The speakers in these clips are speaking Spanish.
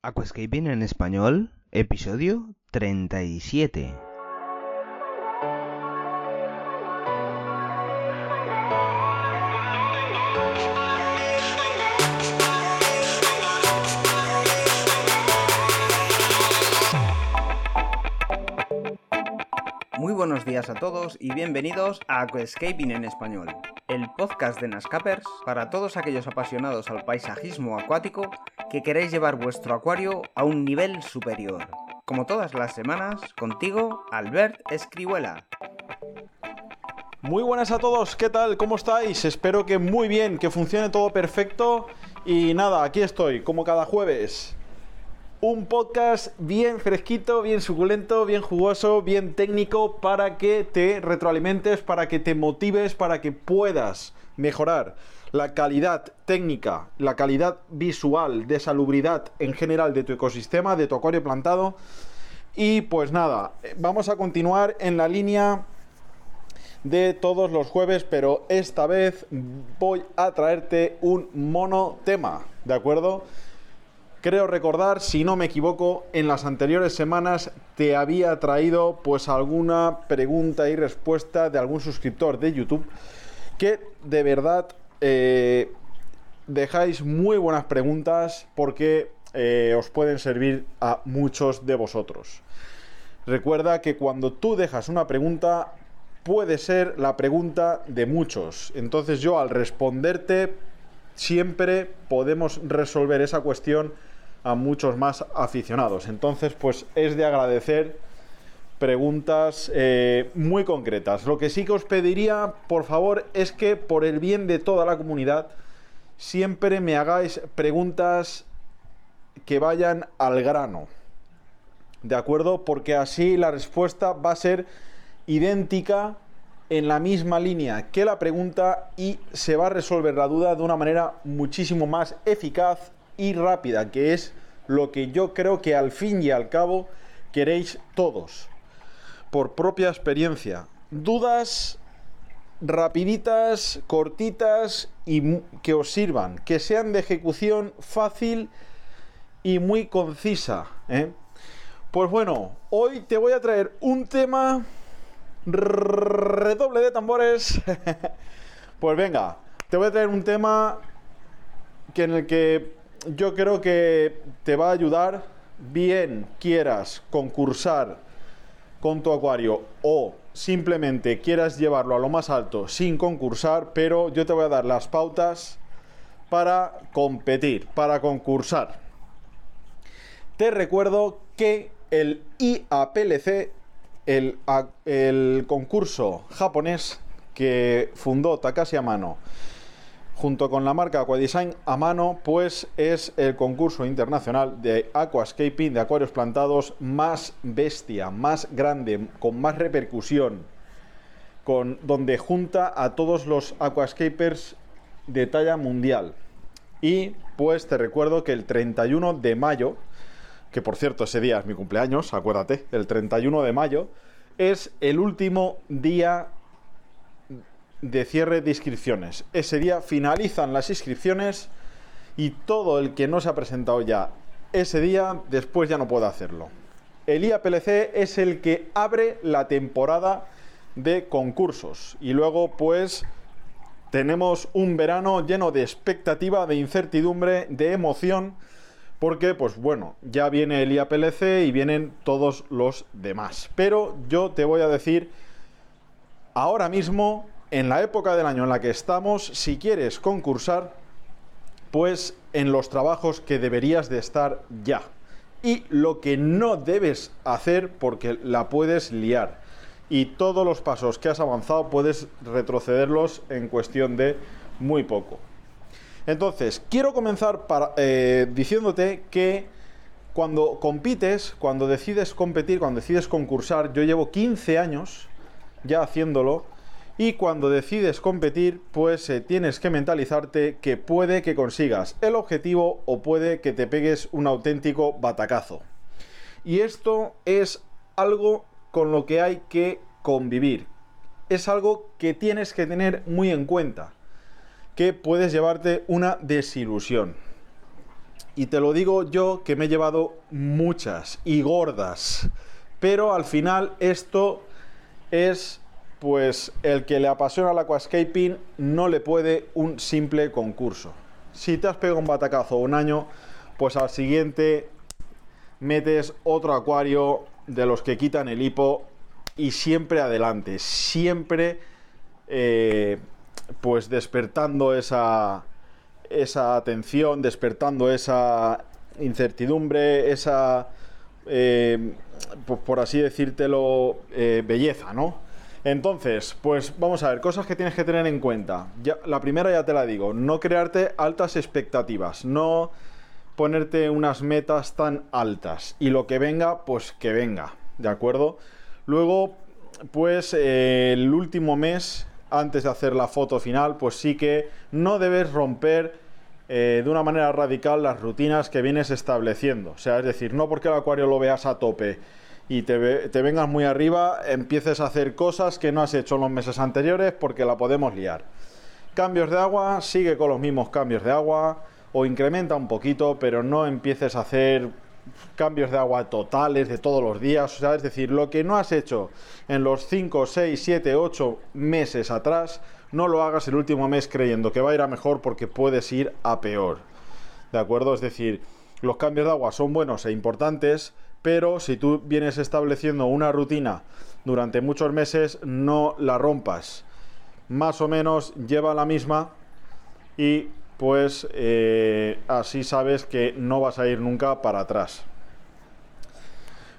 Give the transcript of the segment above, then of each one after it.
Aquascaping en español, episodio 37. Muy buenos días a todos y bienvenidos a Aquascaping en español, el podcast de Nascapers para todos aquellos apasionados al paisajismo acuático que queréis llevar vuestro acuario a un nivel superior. Como todas las semanas, contigo, Albert Escribuela. Muy buenas a todos, ¿qué tal? ¿Cómo estáis? Espero que muy bien, que funcione todo perfecto. Y nada, aquí estoy, como cada jueves. Un podcast bien fresquito, bien suculento, bien jugoso, bien técnico para que te retroalimentes, para que te motives, para que puedas mejorar la calidad técnica, la calidad visual de salubridad en general de tu ecosistema, de tu acuario plantado. Y pues nada, vamos a continuar en la línea de todos los jueves, pero esta vez voy a traerte un monotema, ¿de acuerdo? Creo recordar, si no me equivoco, en las anteriores semanas te había traído pues alguna pregunta y respuesta de algún suscriptor de YouTube que de verdad eh, dejáis muy buenas preguntas porque eh, os pueden servir a muchos de vosotros. Recuerda que cuando tú dejas una pregunta puede ser la pregunta de muchos. Entonces yo al responderte siempre podemos resolver esa cuestión a muchos más aficionados. Entonces, pues es de agradecer preguntas eh, muy concretas. Lo que sí que os pediría, por favor, es que por el bien de toda la comunidad, siempre me hagáis preguntas que vayan al grano. ¿De acuerdo? Porque así la respuesta va a ser idéntica en la misma línea que la pregunta y se va a resolver la duda de una manera muchísimo más eficaz y rápida, que es lo que yo creo que al fin y al cabo queréis todos, por propia experiencia. Dudas rapiditas, cortitas y que os sirvan, que sean de ejecución fácil y muy concisa. ¿eh? Pues bueno, hoy te voy a traer un tema redoble de tambores. pues venga, te voy a traer un tema que en el que yo creo que te va a ayudar bien quieras concursar con tu acuario o simplemente quieras llevarlo a lo más alto sin concursar, pero yo te voy a dar las pautas para competir, para concursar. Te recuerdo que el IAPLC, el, el concurso japonés que fundó Takashi Amano, junto con la marca Aquadesign a mano, pues es el concurso internacional de aquascaping, de acuarios plantados más bestia, más grande, con más repercusión, con, donde junta a todos los aquascapers de talla mundial. Y pues te recuerdo que el 31 de mayo, que por cierto ese día es mi cumpleaños, acuérdate, el 31 de mayo, es el último día de cierre de inscripciones. Ese día finalizan las inscripciones y todo el que no se ha presentado ya ese día, después ya no puede hacerlo. El IAPLC es el que abre la temporada de concursos y luego pues tenemos un verano lleno de expectativa, de incertidumbre, de emoción, porque pues bueno, ya viene el IAPLC y vienen todos los demás. Pero yo te voy a decir ahora mismo en la época del año en la que estamos, si quieres concursar, pues en los trabajos que deberías de estar ya. Y lo que no debes hacer porque la puedes liar. Y todos los pasos que has avanzado puedes retrocederlos en cuestión de muy poco. Entonces, quiero comenzar eh, diciéndote que cuando compites, cuando decides competir, cuando decides concursar, yo llevo 15 años ya haciéndolo, y cuando decides competir, pues eh, tienes que mentalizarte que puede que consigas el objetivo o puede que te pegues un auténtico batacazo. Y esto es algo con lo que hay que convivir. Es algo que tienes que tener muy en cuenta. Que puedes llevarte una desilusión. Y te lo digo yo que me he llevado muchas y gordas. Pero al final esto es pues el que le apasiona el aquascaping no le puede un simple concurso. Si te has pegado un batacazo un año, pues al siguiente metes otro acuario de los que quitan el hipo y siempre adelante, siempre eh, pues despertando esa, esa atención, despertando esa incertidumbre, esa, eh, por así decírtelo, eh, belleza, ¿no? Entonces, pues vamos a ver, cosas que tienes que tener en cuenta. La primera ya te la digo, no crearte altas expectativas, no ponerte unas metas tan altas y lo que venga, pues que venga, ¿de acuerdo? Luego, pues eh, el último mes, antes de hacer la foto final, pues sí que no debes romper eh, de una manera radical las rutinas que vienes estableciendo. O sea, es decir, no porque el acuario lo veas a tope y te, vengas muy arriba, empieces a hacer cosas que no has hecho en los meses anteriores porque la podemos liar. Cambios de agua, sigue con los mismos cambios de agua o incrementa un poquito, pero no empieces a hacer cambios de agua totales de todos los días, o sea, es decir, lo que no has hecho en los 5, 6, 7, 8 meses atrás, no lo hagas el último mes creyendo que va a ir a mejor porque puedes ir a peor. ¿De acuerdo? Es decir, los cambios de agua son buenos e importantes, pero si tú vienes estableciendo una rutina durante muchos meses, no la rompas. Más o menos lleva la misma y pues eh, así sabes que no vas a ir nunca para atrás.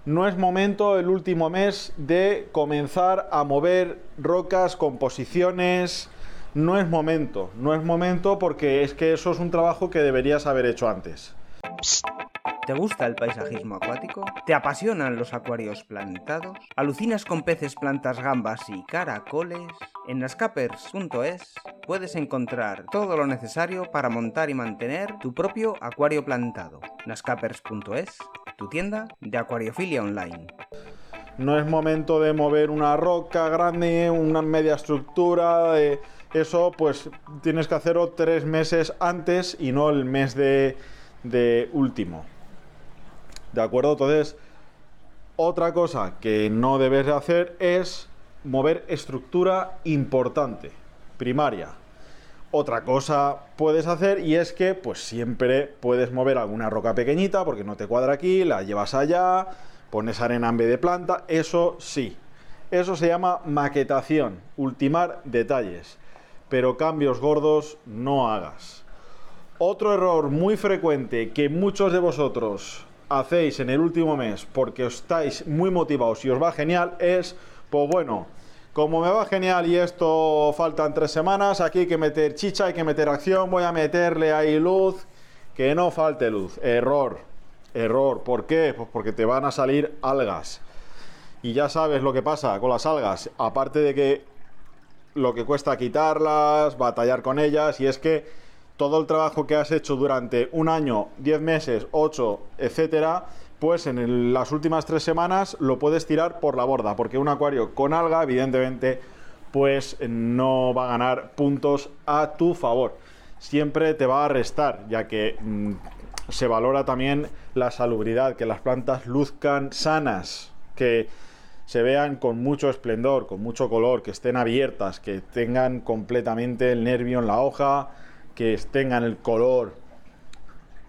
No es momento el último mes de comenzar a mover rocas, composiciones. No es momento, no es momento porque es que eso es un trabajo que deberías haber hecho antes. ¿Te gusta el paisajismo acuático? ¿Te apasionan los acuarios plantados? ¿Alucinas con peces, plantas, gambas y caracoles? En nascapers.es puedes encontrar todo lo necesario para montar y mantener tu propio acuario plantado. nascapers.es, tu tienda de acuariofilia online. No es momento de mover una roca grande, una media estructura, eso pues tienes que hacerlo tres meses antes y no el mes de último. ¿De acuerdo? Entonces, otra cosa que no debes de hacer es mover estructura importante, primaria. Otra cosa puedes hacer y es que pues siempre puedes mover alguna roca pequeñita porque no te cuadra aquí, la llevas allá, pones arena en vez de planta, eso sí. Eso se llama maquetación, ultimar detalles, pero cambios gordos no hagas. Otro error muy frecuente que muchos de vosotros hacéis en el último mes porque estáis muy motivados y os va genial es, pues bueno, como me va genial y esto faltan tres semanas, aquí hay que meter chicha, hay que meter acción, voy a meterle ahí luz, que no falte luz. Error, error. ¿Por qué? Pues porque te van a salir algas. Y ya sabes lo que pasa con las algas, aparte de que lo que cuesta quitarlas, batallar con ellas, y es que todo el trabajo que has hecho durante un año, 10 meses, 8, etcétera, pues en las últimas tres semanas lo puedes tirar por la borda, porque un acuario con alga, evidentemente, pues no va a ganar puntos a tu favor. Siempre te va a restar, ya que mm, se valora también la salubridad, que las plantas luzcan sanas, que se vean con mucho esplendor, con mucho color, que estén abiertas, que tengan completamente el nervio en la hoja, que tengan el color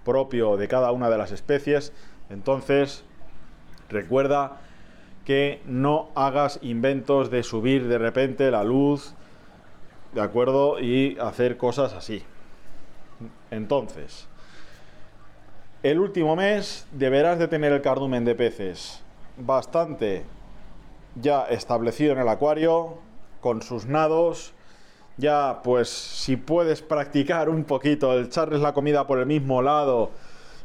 propio de cada una de las especies. Entonces, recuerda que no hagas inventos de subir de repente la luz, ¿de acuerdo? Y hacer cosas así. Entonces, el último mes deberás de tener el cardumen de peces bastante ya establecido en el acuario, con sus nados, ya pues si puedes practicar un poquito, el echarles la comida por el mismo lado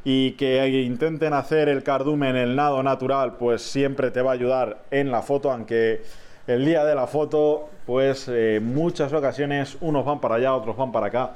y que intenten hacer el cardumen, el nado natural, pues siempre te va a ayudar en la foto, aunque el día de la foto, pues eh, muchas ocasiones unos van para allá, otros van para acá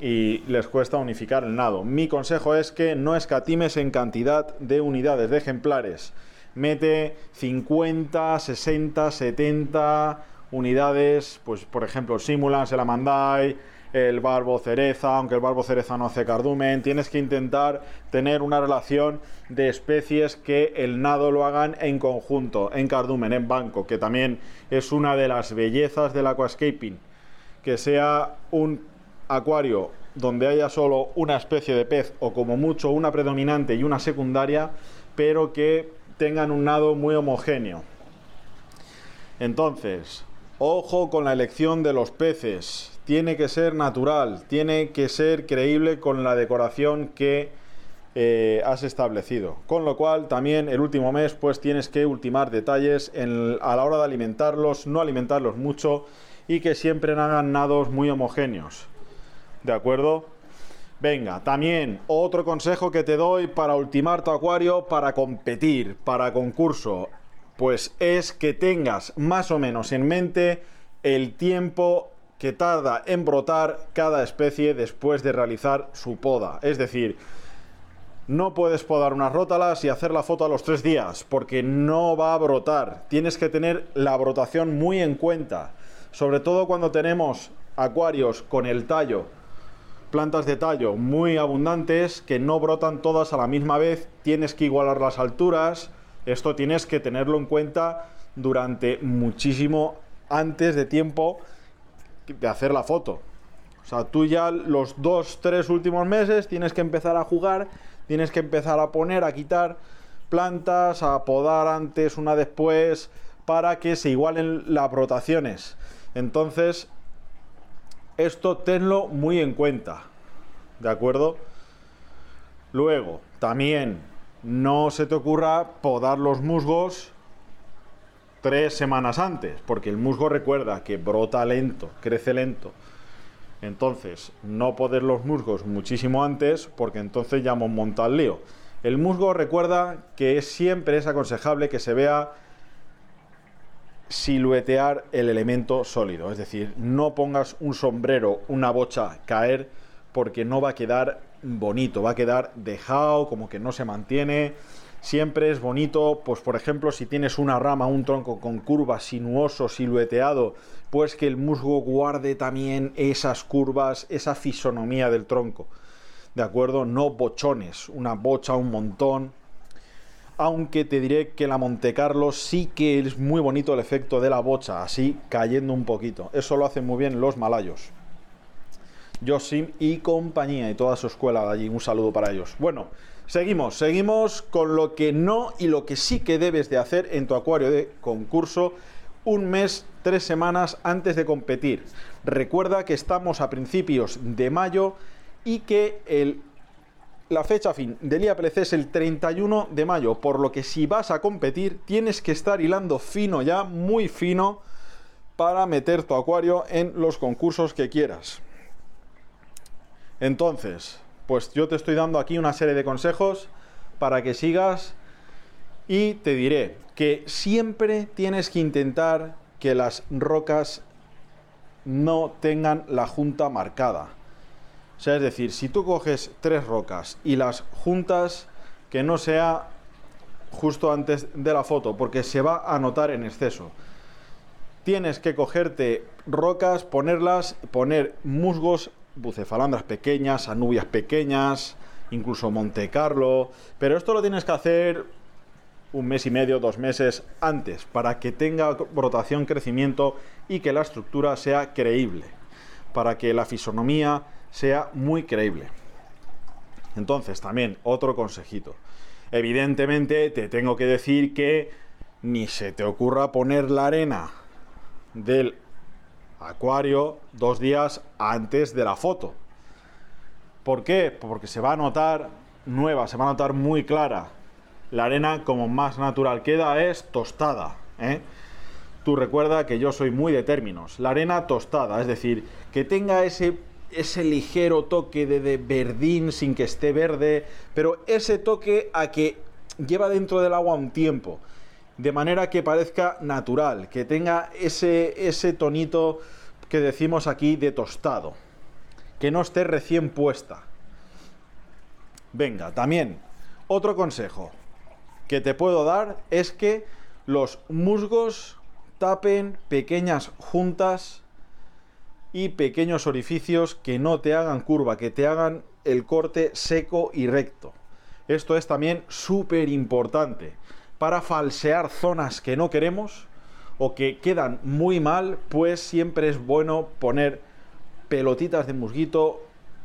y les cuesta unificar el nado. Mi consejo es que no escatimes en cantidad de unidades, de ejemplares. Mete 50, 60, 70 unidades, pues por ejemplo Simulans, el Amandai, el barbo cereza, aunque el barbo cereza no hace cardumen, tienes que intentar tener una relación de especies que el nado lo hagan en conjunto, en cardumen, en banco, que también es una de las bellezas del aquascaping, que sea un acuario donde haya solo una especie de pez o como mucho una predominante y una secundaria, pero que tengan un nado muy homogéneo. Entonces, ojo con la elección de los peces. Tiene que ser natural, tiene que ser creíble con la decoración que eh, has establecido. Con lo cual, también el último mes, pues tienes que ultimar detalles a la hora de alimentarlos, no alimentarlos mucho y que siempre hagan nados muy homogéneos. ¿De acuerdo? Venga, también otro consejo que te doy para ultimar tu acuario para competir, para concurso, pues es que tengas más o menos en mente el tiempo que tarda en brotar cada especie después de realizar su poda. Es decir, no puedes podar unas rótalas y hacer la foto a los tres días, porque no va a brotar. Tienes que tener la brotación muy en cuenta, sobre todo cuando tenemos acuarios con el tallo plantas de tallo muy abundantes que no brotan todas a la misma vez, tienes que igualar las alturas, esto tienes que tenerlo en cuenta durante muchísimo antes de tiempo de hacer la foto. O sea, tú ya los dos, tres últimos meses tienes que empezar a jugar, tienes que empezar a poner, a quitar plantas, a podar antes, una después, para que se igualen las brotaciones. Entonces, esto tenlo muy en cuenta. ¿De acuerdo? Luego, también no se te ocurra podar los musgos tres semanas antes, porque el musgo recuerda que brota lento, crece lento. Entonces, no poder los musgos muchísimo antes, porque entonces ya hemos montado el lío. El musgo recuerda que siempre es aconsejable que se vea siluetear el elemento sólido. Es decir, no pongas un sombrero, una bocha caer, porque no va a quedar bonito, va a quedar dejado, como que no se mantiene. Siempre es bonito, pues por ejemplo, si tienes una rama, un tronco con curvas, sinuoso, silueteado, pues que el musgo guarde también esas curvas, esa fisonomía del tronco. ¿De acuerdo? No bochones, una bocha, un montón, aunque te diré que la Monte Carlo sí que es muy bonito el efecto de la bocha, así cayendo un poquito. Eso lo hacen muy bien los malayos. Yosim y compañía y toda su escuela de allí. Un saludo para ellos. Bueno, seguimos, seguimos con lo que no y lo que sí que debes de hacer en tu acuario de concurso un mes, tres semanas antes de competir. Recuerda que estamos a principios de mayo y que la fecha fin del IAPLC es el 31 de mayo, por lo que si vas a competir tienes que estar hilando fino ya, muy fino, para meter tu acuario en los concursos que quieras. Entonces, pues yo te estoy dando aquí una serie de consejos para que sigas y te diré que siempre tienes que intentar que las rocas no tengan la junta marcada. O sea, es decir, si tú coges tres rocas y las juntas, que no sea justo antes de la foto, porque se va a notar en exceso. Tienes que cogerte rocas, ponerlas, poner musgos, bucefalandras pequeñas, anubias pequeñas, incluso Monte Carlo, pero esto lo tienes que hacer un mes y medio, dos meses antes, para que tenga brotación, crecimiento y que la estructura sea creíble, para que la fisonomía sea muy creíble. Entonces, también otro consejito. Evidentemente, te tengo que decir que ni se te ocurra poner la arena del acuario dos días antes de la foto. ¿Por qué? Porque se va a notar nueva, se va a notar muy clara. La arena, como más natural queda, es tostada. ¿eh? Tú recuerda que yo soy muy de términos. La arena tostada, es decir, que tenga ese ese ligero toque de, verdín sin que esté verde, pero ese toque a que lleva dentro del agua un tiempo, de manera que parezca natural, que tenga ese, ese tonito que decimos aquí de tostado, que no esté recién puesta. Venga, también, otro consejo que te puedo dar es que los musgos tapen pequeñas juntas y pequeños orificios que no te hagan curva, que te hagan el corte seco y recto. Esto es también súper importante. Para falsear zonas que no queremos o que quedan muy mal, pues siempre es bueno poner pelotitas de musguito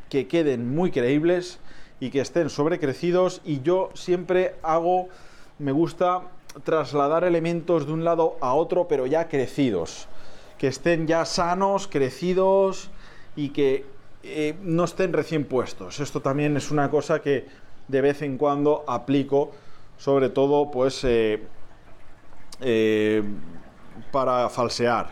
que queden muy creíbles y que estén sobrecrecidos y yo siempre hago, me gusta trasladar elementos de un lado a otro pero ya crecidos, que estén ya sanos, crecidos y que eh, no estén recién puestos. Esto también es una cosa que de vez en cuando aplico, sobre todo pues eh, eh, para falsear.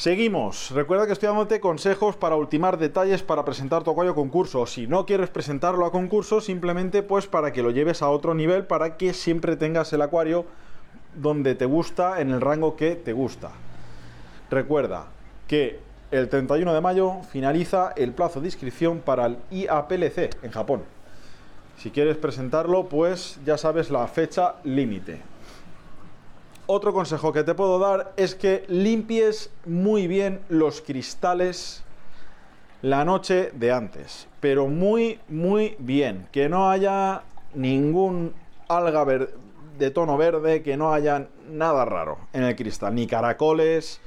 Seguimos. Recuerda que estoy dándote consejos para ultimar detalles para presentar tu acuario a concurso. Si no quieres presentarlo a concurso, simplemente pues para que lo lleves a otro nivel, para que siempre tengas el acuario donde te gusta, en el rango que te gusta. Recuerda que el 31 de mayo finaliza el plazo de inscripción para el IAPLC en Japón. Si quieres presentarlo, pues ya sabes la fecha límite otro consejo que te puedo dar es que limpies muy bien los cristales la noche de antes, pero muy, muy bien, que no haya ningún alga de tono verde, que no haya nada raro en el cristal, ni caracoles,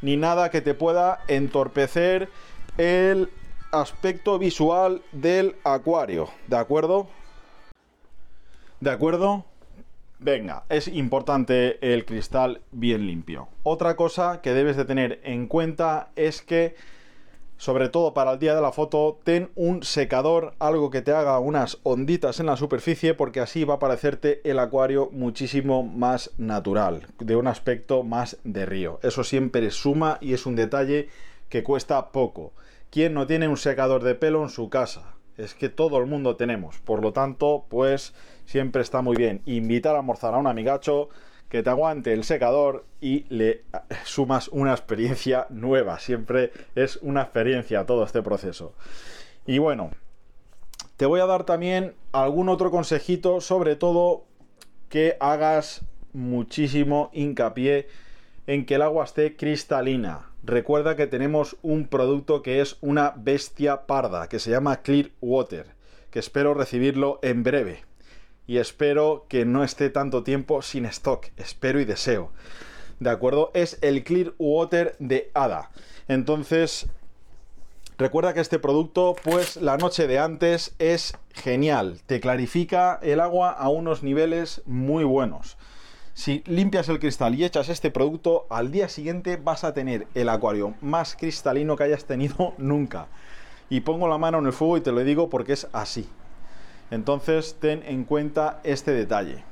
ni nada que te pueda entorpecer el aspecto visual del acuario, ¿de acuerdo? ¿De acuerdo? Venga, es importante el cristal bien limpio. Otra cosa que debes de tener en cuenta es que, sobre todo para el día de la foto, ten un secador, algo que te haga unas onditas en la superficie, porque así va a parecerte el acuario muchísimo más natural, de un aspecto más de río. Eso siempre suma y es un detalle que cuesta poco. ¿Quién no tiene un secador de pelo en su casa? Es que todo el mundo tenemos. Por lo tanto, pues siempre está muy bien invitar a almorzar a un amigacho que te aguante el secador y le sumas una experiencia nueva. Siempre es una experiencia todo este proceso. Y bueno, te voy a dar también algún otro consejito, sobre todo que hagas muchísimo hincapié en que el agua esté cristalina. Recuerda que tenemos un producto que es una bestia parda, que se llama Clear Water, que espero recibirlo en breve y espero que no esté tanto tiempo sin stock. Espero y deseo. ¿De acuerdo? Es el Clear Water de ADA. Entonces, recuerda que este producto, pues la noche de antes es genial. Te clarifica el agua a unos niveles muy buenos. Si limpias el cristal y echas este producto, al día siguiente vas a tener el acuario más cristalino que hayas tenido nunca. Y pongo la mano en el fuego y te lo digo porque es así. Entonces ten en cuenta este detalle.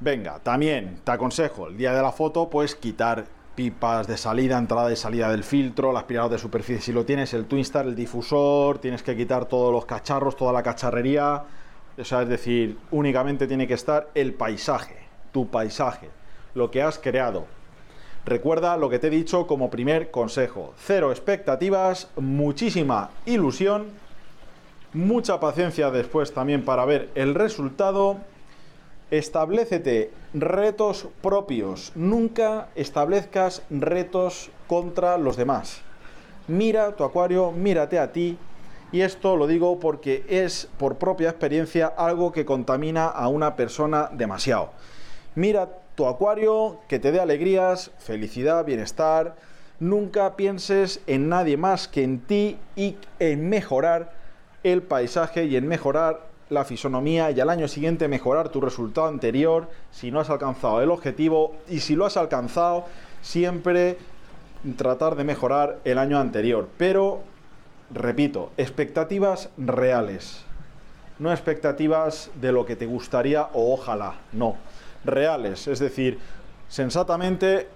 Venga, también te aconsejo el día de la foto, pues quitar pipas de salida, entrada y salida del filtro, el aspirador de superficie si lo tienes, el Twinstar, el difusor, tienes que quitar todos los cacharros, toda la cacharrería. es decir, únicamente tiene que estar el paisaje, tu paisaje, lo que has creado. Recuerda lo que te he dicho como primer consejo. Cero expectativas, muchísima ilusión mucha paciencia después también para ver el resultado. Establecete retos propios, nunca establezcas retos contra los demás. Mira tu acuario, mírate a ti, y esto lo digo porque es por propia experiencia algo que contamina a una persona demasiado. Mira tu acuario, que te dé alegrías, felicidad, bienestar. Nunca pienses en nadie más que en ti y en mejorar el paisaje y en mejorar la fisonomía y al año siguiente mejorar tu resultado anterior si no has alcanzado el objetivo. Y si lo has alcanzado siempre tratar de mejorar el año anterior. Pero repito expectativas reales. No expectativas de lo que te gustaría o ojalá no reales es decir sensatamente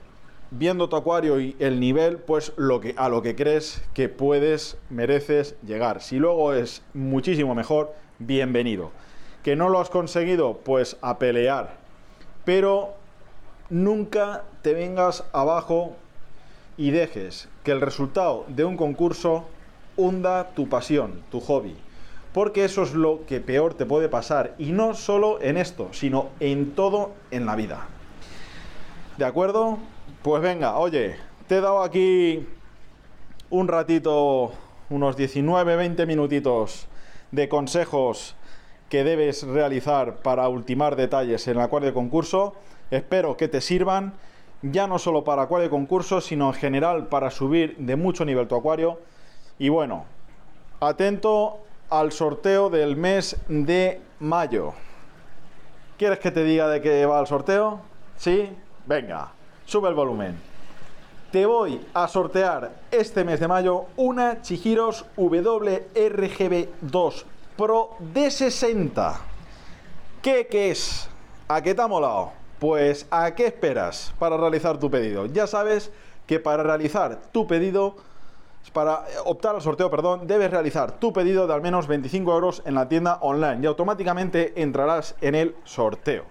viendo tu acuario y el nivel, pues lo que, a lo que crees que puedes, mereces llegar. Si luego es muchísimo mejor, bienvenido. Que no lo has conseguido, pues a pelear. Pero nunca te vengas abajo y dejes que el resultado de un concurso hunda tu pasión, tu hobby. Porque eso es lo que peor te puede pasar. Y no solo en esto, sino en todo en la vida. ¿De acuerdo? Pues venga, oye, te he dado aquí un ratito, unos 19, 20 minutitos de consejos que debes realizar para ultimar detalles en el acuario de concurso. Espero que te sirvan, ya no solo para acuario de concurso, sino en general para subir de mucho nivel tu acuario. Y bueno, atento al sorteo del mes de mayo. ¿Quieres que te diga de qué va el sorteo? ¿Sí? Venga, sube el volumen. Te voy a sortear este mes de mayo una Chihiros WRGB2 Pro D60. ¿Qué, qué es? ¿A qué te ha molado? Pues ¿a qué esperas para realizar tu pedido? Ya sabes que para realizar tu pedido, para optar al sorteo, perdón, debes realizar tu pedido de al menos 25 euros en la tienda online y automáticamente entrarás en el sorteo.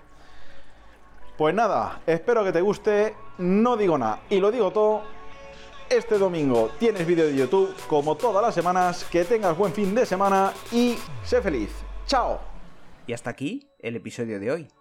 Pues nada, espero que te guste, no digo nada y lo digo todo. Este domingo tienes vídeo de YouTube como todas las semanas, que tengas buen fin de semana y sé feliz. ¡Chao! Y hasta aquí el episodio de hoy.